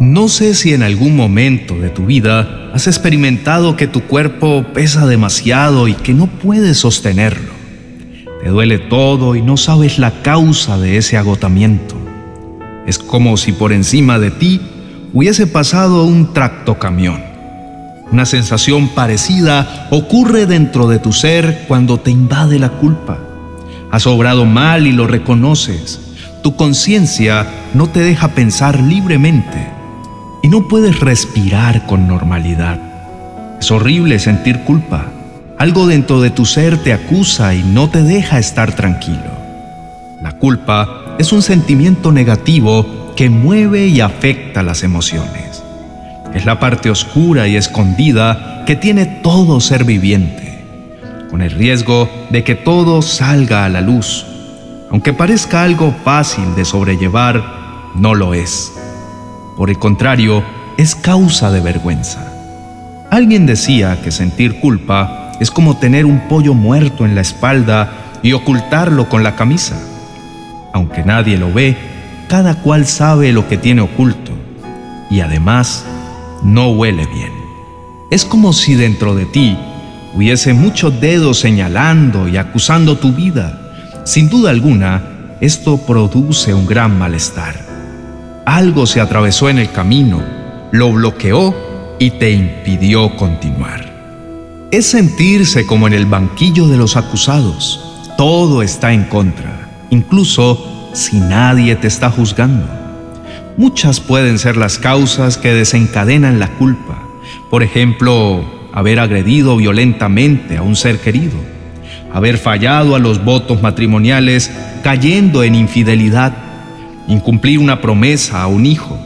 No sé si en algún momento de tu vida has experimentado que tu cuerpo pesa demasiado y que no puedes sostenerlo. Te duele todo y no sabes la causa de ese agotamiento. Es como si por encima de ti hubiese pasado un tractocamión. Una sensación parecida ocurre dentro de tu ser cuando te invade la culpa. Has obrado mal y lo reconoces. Tu conciencia no te deja pensar libremente y no puedes respirar con normalidad. Es horrible sentir culpa. Algo dentro de tu ser te acusa y no te deja estar tranquilo. La culpa es un sentimiento negativo que mueve y afecta las emociones. Es la parte oscura y escondida que tiene todo ser viviente, con el riesgo de que todo salga a la luz. Aunque parezca algo fácil de sobrellevar, no lo es. Por el contrario, es causa de vergüenza. Alguien decía que sentir culpa es como tener un pollo muerto en la espalda y ocultarlo con la camisa. Aunque nadie lo ve, cada cual sabe lo que tiene oculto y además no huele bien. Es como si dentro de ti hubiese muchos dedos señalando y acusando tu vida. Sin duda alguna, esto produce un gran malestar. Algo se atravesó en el camino, lo bloqueó y te impidió continuar. Es sentirse como en el banquillo de los acusados. Todo está en contra, incluso si nadie te está juzgando. Muchas pueden ser las causas que desencadenan la culpa. Por ejemplo, haber agredido violentamente a un ser querido, haber fallado a los votos matrimoniales cayendo en infidelidad incumplir una promesa a un hijo,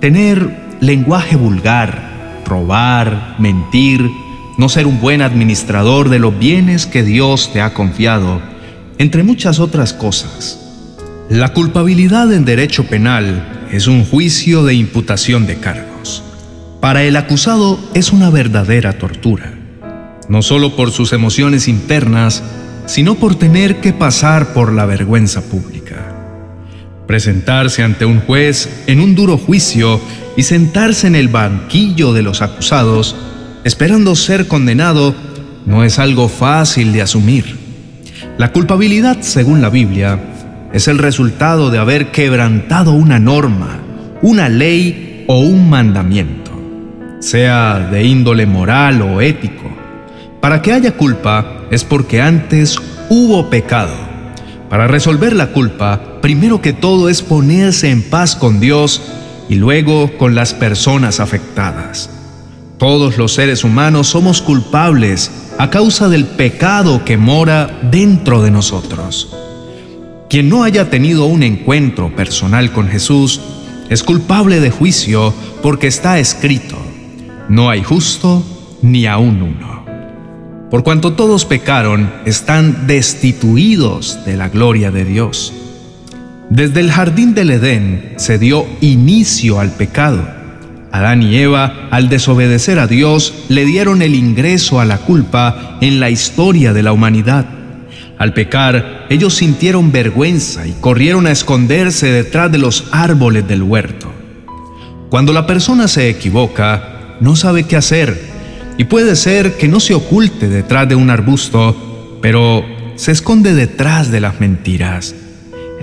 tener lenguaje vulgar, robar, mentir, no ser un buen administrador de los bienes que Dios te ha confiado, entre muchas otras cosas. La culpabilidad en derecho penal es un juicio de imputación de cargos. Para el acusado es una verdadera tortura, no solo por sus emociones internas, sino por tener que pasar por la vergüenza pública presentarse ante un juez en un duro juicio y sentarse en el banquillo de los acusados, esperando ser condenado, no es algo fácil de asumir. La culpabilidad, según la Biblia, es el resultado de haber quebrantado una norma, una ley o un mandamiento, sea de índole moral o ético. Para que haya culpa es porque antes hubo pecado para resolver la culpa, primero que todo es ponerse en paz con Dios y luego con las personas afectadas. Todos los seres humanos somos culpables a causa del pecado que mora dentro de nosotros. Quien no haya tenido un encuentro personal con Jesús es culpable de juicio porque está escrito, no hay justo ni aún uno. Por cuanto todos pecaron, están destituidos de la gloria de Dios. Desde el jardín del Edén se dio inicio al pecado. Adán y Eva, al desobedecer a Dios, le dieron el ingreso a la culpa en la historia de la humanidad. Al pecar, ellos sintieron vergüenza y corrieron a esconderse detrás de los árboles del huerto. Cuando la persona se equivoca, no sabe qué hacer y puede ser que no se oculte detrás de un arbusto, pero se esconde detrás de las mentiras.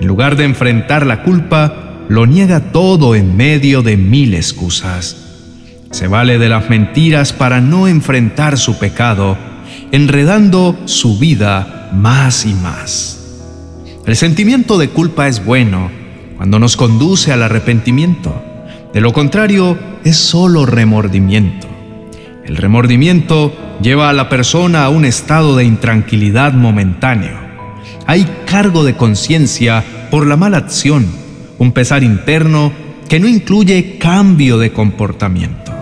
En lugar de enfrentar la culpa, lo niega todo en medio de mil excusas. Se vale de las mentiras para no enfrentar su pecado, enredando su vida más y más. El sentimiento de culpa es bueno cuando nos conduce al arrepentimiento. De lo contrario, es solo remordimiento. El remordimiento lleva a la persona a un estado de intranquilidad momentáneo. Hay cargo de conciencia por la mala acción, un pesar interno que no incluye cambio de comportamiento.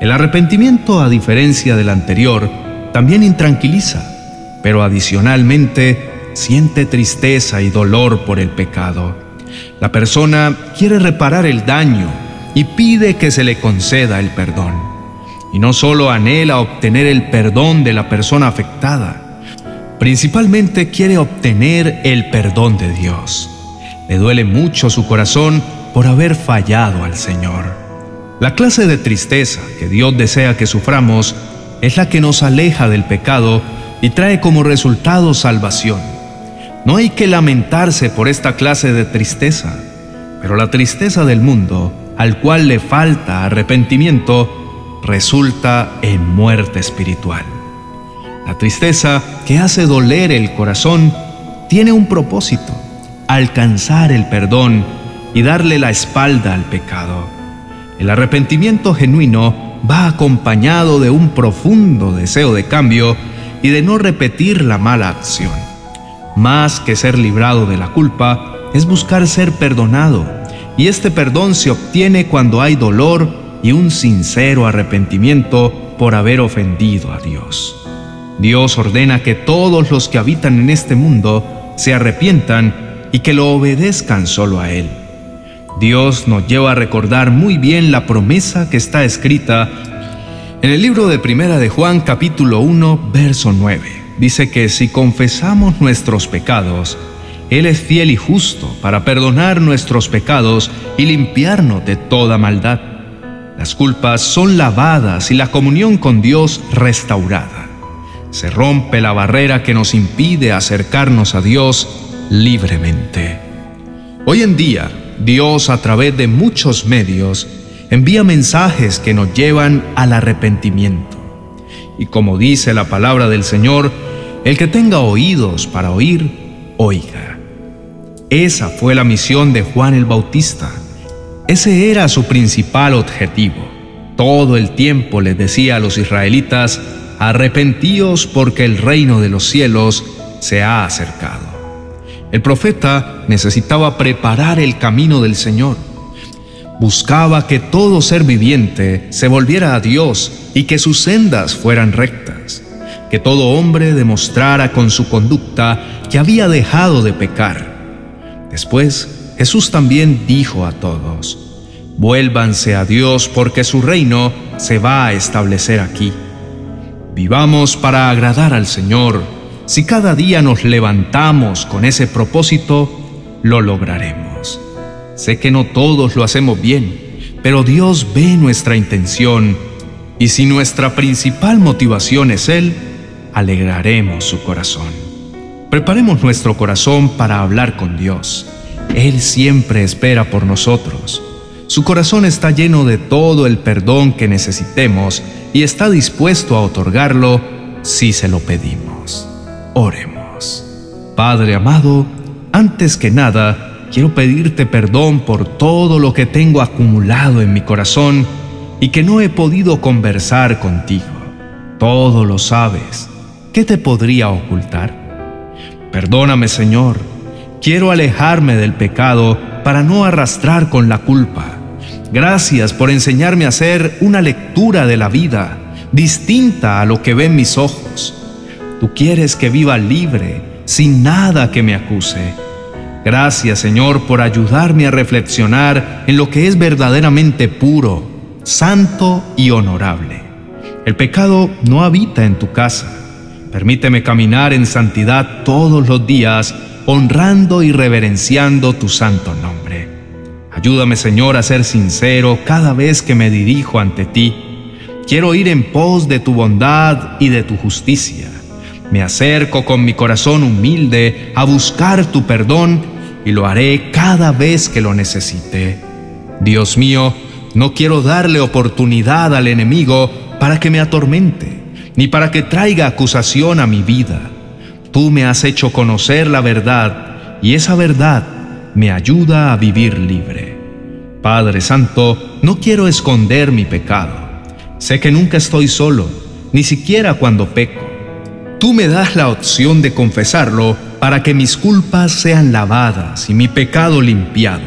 El arrepentimiento, a diferencia del anterior, también intranquiliza, pero adicionalmente siente tristeza y dolor por el pecado. La persona quiere reparar el daño y pide que se le conceda el perdón y no solo anhela obtener el perdón de la persona afectada, principalmente quiere obtener el perdón de Dios. Le duele mucho su corazón por haber fallado al Señor. La clase de tristeza que Dios desea que suframos es la que nos aleja del pecado y trae como resultado salvación. No hay que lamentarse por esta clase de tristeza, pero la tristeza del mundo, al cual le falta arrepentimiento, resulta en muerte espiritual. La tristeza que hace doler el corazón tiene un propósito, alcanzar el perdón y darle la espalda al pecado. El arrepentimiento genuino va acompañado de un profundo deseo de cambio y de no repetir la mala acción. Más que ser librado de la culpa, es buscar ser perdonado, y este perdón se obtiene cuando hay dolor y un sincero arrepentimiento por haber ofendido a Dios. Dios ordena que todos los que habitan en este mundo se arrepientan y que lo obedezcan solo a Él. Dios nos lleva a recordar muy bien la promesa que está escrita en el libro de Primera de Juan capítulo 1 verso 9. Dice que si confesamos nuestros pecados, Él es fiel y justo para perdonar nuestros pecados y limpiarnos de toda maldad. Las culpas son lavadas y la comunión con Dios restaurada se rompe la barrera que nos impide acercarnos a Dios libremente. Hoy en día, Dios a través de muchos medios envía mensajes que nos llevan al arrepentimiento. Y como dice la palabra del Señor, el que tenga oídos para oír, oiga. Esa fue la misión de Juan el Bautista. Ese era su principal objetivo. Todo el tiempo les decía a los israelitas, arrepentíos porque el reino de los cielos se ha acercado. El profeta necesitaba preparar el camino del Señor. Buscaba que todo ser viviente se volviera a Dios y que sus sendas fueran rectas, que todo hombre demostrara con su conducta que había dejado de pecar. Después, Jesús también dijo a todos, vuélvanse a Dios porque su reino se va a establecer aquí. Vivamos para agradar al Señor. Si cada día nos levantamos con ese propósito, lo lograremos. Sé que no todos lo hacemos bien, pero Dios ve nuestra intención y si nuestra principal motivación es Él, alegraremos su corazón. Preparemos nuestro corazón para hablar con Dios. Él siempre espera por nosotros. Su corazón está lleno de todo el perdón que necesitemos y está dispuesto a otorgarlo si se lo pedimos. Oremos. Padre amado, antes que nada, quiero pedirte perdón por todo lo que tengo acumulado en mi corazón y que no he podido conversar contigo. Todo lo sabes. ¿Qué te podría ocultar? Perdóname, Señor. Quiero alejarme del pecado para no arrastrar con la culpa Gracias por enseñarme a hacer una lectura de la vida distinta a lo que ven mis ojos. Tú quieres que viva libre, sin nada que me acuse. Gracias Señor por ayudarme a reflexionar en lo que es verdaderamente puro, santo y honorable. El pecado no habita en tu casa. Permíteme caminar en santidad todos los días, honrando y reverenciando tu santo nombre. Ayúdame, Señor, a ser sincero cada vez que me dirijo ante ti. Quiero ir en pos de tu bondad y de tu justicia. Me acerco con mi corazón humilde a buscar tu perdón y lo haré cada vez que lo necesite. Dios mío, no quiero darle oportunidad al enemigo para que me atormente, ni para que traiga acusación a mi vida. Tú me has hecho conocer la verdad y esa verdad me ayuda a vivir libre. Padre Santo, no quiero esconder mi pecado. Sé que nunca estoy solo, ni siquiera cuando peco. Tú me das la opción de confesarlo para que mis culpas sean lavadas y mi pecado limpiado.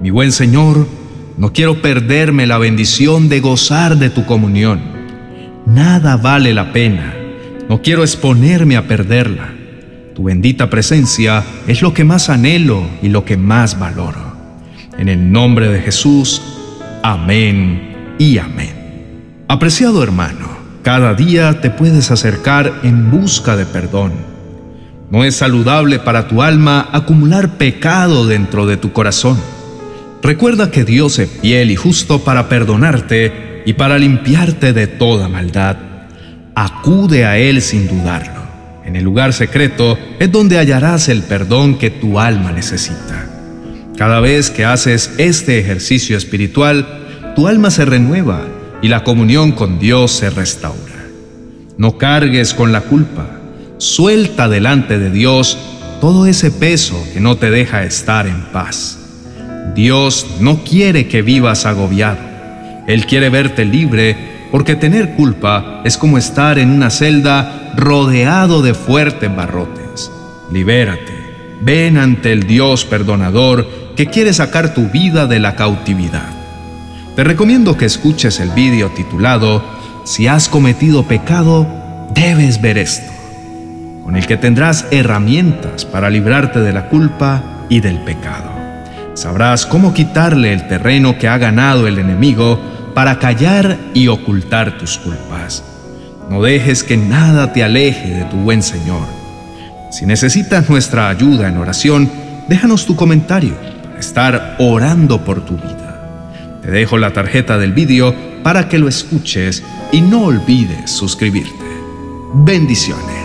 Mi buen Señor, no quiero perderme la bendición de gozar de tu comunión. Nada vale la pena. No quiero exponerme a perderla. Tu bendita presencia es lo que más anhelo y lo que más valoro. En el nombre de Jesús, amén y amén. Apreciado hermano, cada día te puedes acercar en busca de perdón. No es saludable para tu alma acumular pecado dentro de tu corazón. Recuerda que Dios es fiel y justo para perdonarte y para limpiarte de toda maldad. Acude a Él sin dudarlo. En el lugar secreto es donde hallarás el perdón que tu alma necesita. Cada vez que haces este ejercicio espiritual, tu alma se renueva y la comunión con Dios se restaura. No cargues con la culpa. Suelta delante de Dios todo ese peso que no te deja estar en paz. Dios no quiere que vivas agobiado. Él quiere verte libre porque tener culpa es como estar en una celda rodeado de fuertes barrotes. Libérate, ven ante el Dios perdonador que quiere sacar tu vida de la cautividad. Te recomiendo que escuches el vídeo titulado Si has cometido pecado, debes ver esto, con el que tendrás herramientas para librarte de la culpa y del pecado. Sabrás cómo quitarle el terreno que ha ganado el enemigo para callar y ocultar tus culpas. No dejes que nada te aleje de tu buen Señor. Si necesitas nuestra ayuda en oración, déjanos tu comentario para estar orando por tu vida. Te dejo la tarjeta del vídeo para que lo escuches y no olvides suscribirte. Bendiciones.